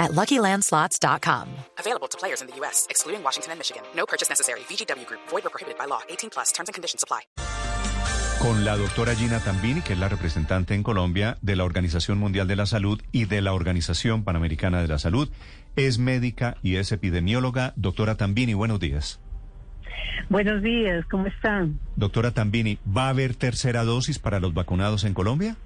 at LuckyLandSlots.com. Available to players in the U.S., excluding Washington and Michigan. No purchase necessary. VGW Group. Void or prohibited by law. 18 plus. Terms and conditions apply. Con la doctora Gina Tambini, que es la representante en Colombia de la Organización Mundial de la Salud y de la Organización Panamericana de la Salud. Es médica y es epidemióloga. Doctora Tambini, buenos días. Buenos días, ¿cómo están? Doctora Tambini, ¿va a haber tercera dosis para los vacunados en Colombia?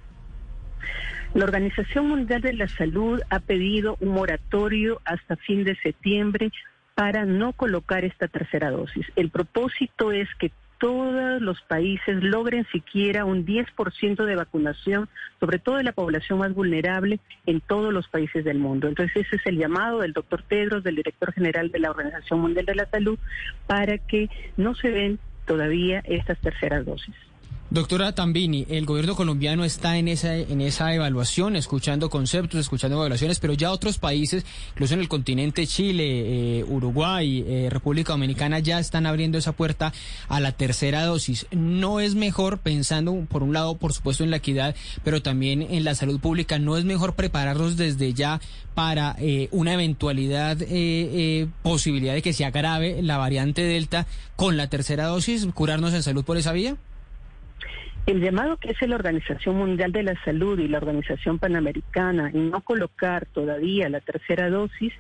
La Organización Mundial de la Salud ha pedido un moratorio hasta fin de septiembre para no colocar esta tercera dosis. El propósito es que todos los países logren siquiera un 10% de vacunación, sobre todo de la población más vulnerable en todos los países del mundo. Entonces ese es el llamado del doctor Tedros, del director general de la Organización Mundial de la Salud, para que no se den todavía estas terceras dosis. Doctora Tambini, el gobierno colombiano está en esa, en esa evaluación, escuchando conceptos, escuchando evaluaciones, pero ya otros países, incluso en el continente Chile, eh, Uruguay, eh, República Dominicana, ya están abriendo esa puerta a la tercera dosis. ¿No es mejor, pensando por un lado, por supuesto, en la equidad, pero también en la salud pública, no es mejor prepararnos desde ya para eh, una eventualidad, posibilidad de que se agrave la variante Delta con la tercera dosis, curarnos en salud por esa vía? El llamado que hace la Organización Mundial de la Salud y la Organización Panamericana en no colocar todavía la tercera dosis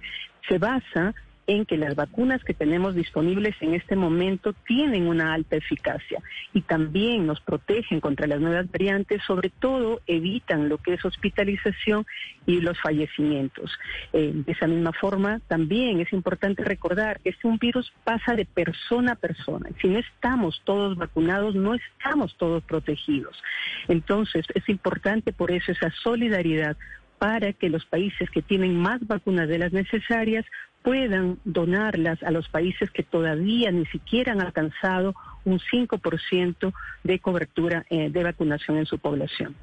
se basa en que las vacunas que tenemos disponibles en este momento tienen una alta eficacia y también nos protegen contra las nuevas variantes, sobre todo evitan lo que es hospitalización y los fallecimientos. Eh, de esa misma forma, también es importante recordar que este un virus pasa de persona a persona. Si no estamos todos vacunados, no estamos todos protegidos. Entonces, es importante por eso esa solidaridad para que los países que tienen más vacunas de las necesarias puedan donarlas a los países que todavía ni siquiera han alcanzado un 5% de cobertura eh, de vacunación en su población.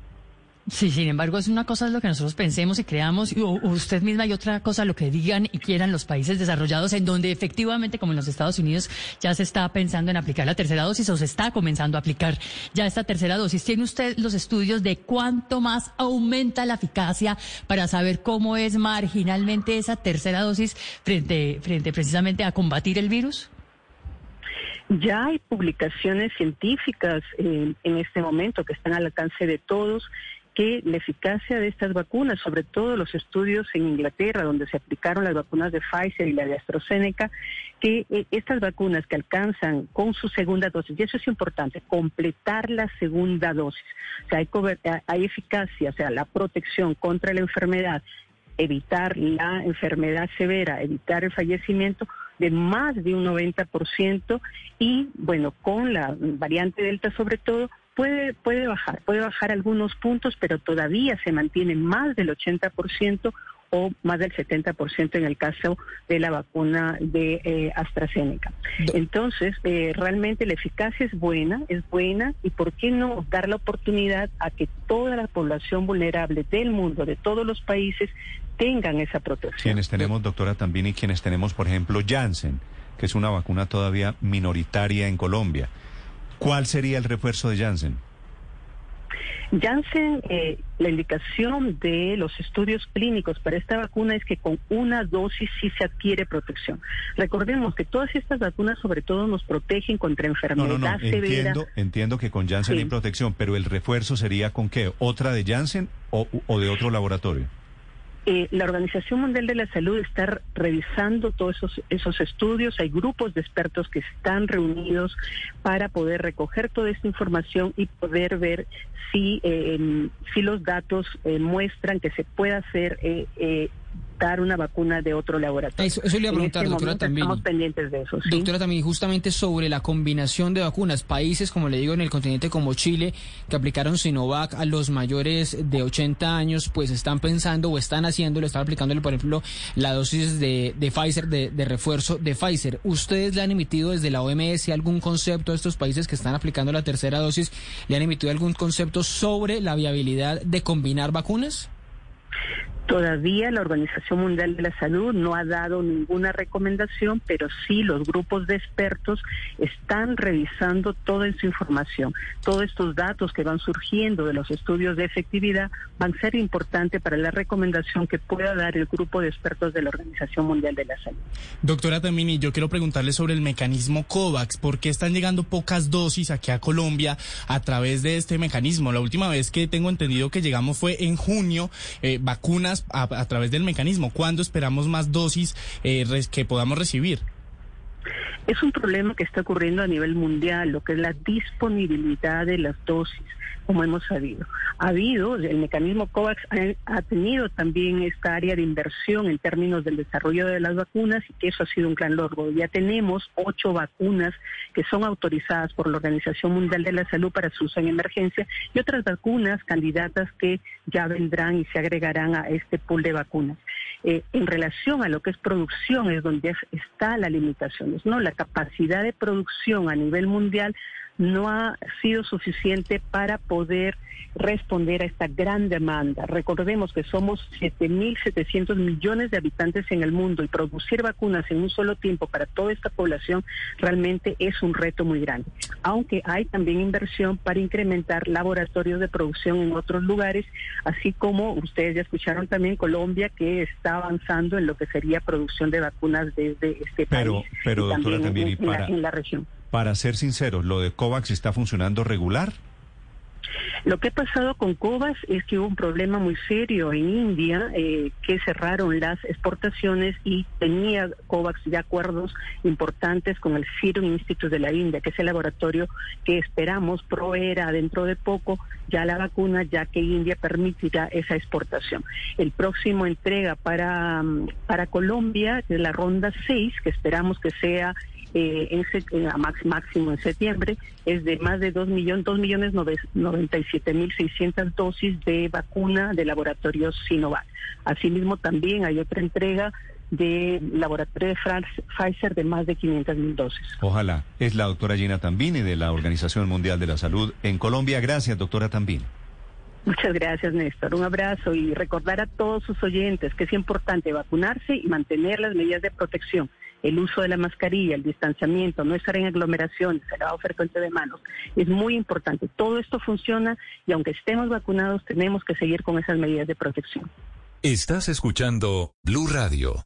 Sí, sin embargo, es una cosa lo que nosotros pensemos y creamos, o usted misma, y otra cosa lo que digan y quieran los países desarrollados, en donde efectivamente, como en los Estados Unidos, ya se está pensando en aplicar la tercera dosis o se está comenzando a aplicar ya esta tercera dosis. ¿Tiene usted los estudios de cuánto más aumenta la eficacia para saber cómo es marginalmente esa tercera dosis frente, frente precisamente a combatir el virus? Ya hay publicaciones científicas en este momento que están al alcance de todos que la eficacia de estas vacunas, sobre todo los estudios en Inglaterra, donde se aplicaron las vacunas de Pfizer y la de AstraZeneca, que eh, estas vacunas que alcanzan con su segunda dosis, y eso es importante, completar la segunda dosis, o sea, hay, eh, hay eficacia, o sea, la protección contra la enfermedad, evitar la enfermedad severa, evitar el fallecimiento de más de un 90% y, bueno, con la variante Delta sobre todo, puede, puede bajar, puede bajar algunos puntos, pero todavía se mantiene más del 80% o más del 70% en el caso de la vacuna de eh, AstraZeneca. Entonces, eh, realmente la eficacia es buena, es buena, y ¿por qué no dar la oportunidad a que toda la población vulnerable del mundo, de todos los países, tengan esa protección? Quienes tenemos, doctora, también y quienes tenemos, por ejemplo, Janssen, que es una vacuna todavía minoritaria en Colombia. ¿Cuál sería el refuerzo de Janssen? Janssen, eh, la indicación de los estudios clínicos para esta vacuna es que con una dosis sí se adquiere protección. Recordemos que todas estas vacunas sobre todo nos protegen contra enfermedad no, no, no. Entiendo, entiendo que con Janssen hay protección, pero el refuerzo sería con qué? ¿Otra de Janssen o de otro laboratorio? Eh, la Organización Mundial de la Salud está revisando todos esos, esos estudios. Hay grupos de expertos que están reunidos para poder recoger toda esta información y poder ver si, eh, si los datos eh, muestran que se puede hacer buscar una vacuna de otro laboratorio. Eso, eso le iba a preguntar, este doctora también. Estamos pendientes de eso. ¿sí? Doctora también, justamente sobre la combinación de vacunas. Países, como le digo, en el continente como Chile, que aplicaron Sinovac a los mayores de 80 años, pues están pensando o están haciéndolo, están aplicándole, por ejemplo, la dosis de, de Pfizer, de, de refuerzo de Pfizer. ¿Ustedes le han emitido desde la OMS algún concepto a estos países que están aplicando la tercera dosis? ¿Le han emitido algún concepto sobre la viabilidad de combinar vacunas? Todavía la Organización Mundial de la Salud no ha dado ninguna recomendación, pero sí los grupos de expertos están revisando toda esa información. Todos estos datos que van surgiendo de los estudios de efectividad van a ser importantes para la recomendación que pueda dar el grupo de expertos de la Organización Mundial de la Salud. Doctora Tamini, yo quiero preguntarle sobre el mecanismo COVAX. ¿Por qué están llegando pocas dosis aquí a Colombia a través de este mecanismo? La última vez que tengo entendido que llegamos fue en junio, eh, vacunas a, través del mecanismo. ¿Cuándo esperamos más dosis eh, que podamos recibir? Es un problema que está ocurriendo a nivel mundial, lo que es la disponibilidad de las dosis, como hemos sabido. Ha habido, el mecanismo COVAX ha, tenido también esta área de inversión en términos del desarrollo de las vacunas y que eso ha sido un gran logro. Ya tenemos ocho vacunas que son autorizadas por la Organización Mundial de la Salud para su uso en emergencia y otras vacunas candidatas que ya vendrán y se agregarán a este pool de vacunas. Eh, en relación a lo que es producción es donde está la limitación, ¿no? La capacidad de producción a nivel mundial no ha sido suficiente para poder responder a esta gran demanda. Recordemos que somos 7.700 millones de habitantes en el mundo y producir vacunas en un solo tiempo para toda esta población realmente es un reto muy grande. Aunque hay también inversión para incrementar laboratorios de producción en otros lugares, así como ustedes ya escucharon también Colombia que está avanzando en lo que sería producción de vacunas desde este pero, país pero, y doctora, también, para, en la región. Para ser sinceros, ¿lo de COVAX está funcionando regular? Lo que ha pasado con COVAX es que hubo un problema muy serio en India, eh, que cerraron las exportaciones y tenía COVAX ya acuerdos importantes con el Serum Institute de la India, que es el laboratorio que esperamos proveerá dentro de poco ya la vacuna, ya que India permitirá esa exportación. El próximo entrega para, para Colombia, es la ronda 6, que esperamos que sea eh, en, en, a max, máximo en septiembre es de más de 2 millones, 2 millones 97 mil 600 dosis de vacuna de laboratorios Sinovac. Asimismo también hay otra entrega de laboratorio de France, Pfizer de más de 500 mil dosis. Ojalá. Es la doctora Gina Tambini de la Organización Mundial de la Salud en Colombia. Gracias, doctora Tambini. Muchas gracias, Néstor. Un abrazo y recordar a todos sus oyentes que es importante vacunarse y mantener las medidas de protección el uso de la mascarilla, el distanciamiento, no estar en aglomeraciones, el lavado frecuente de manos, es muy importante. Todo esto funciona y aunque estemos vacunados tenemos que seguir con esas medidas de protección. Estás escuchando Blue Radio.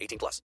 18 plus.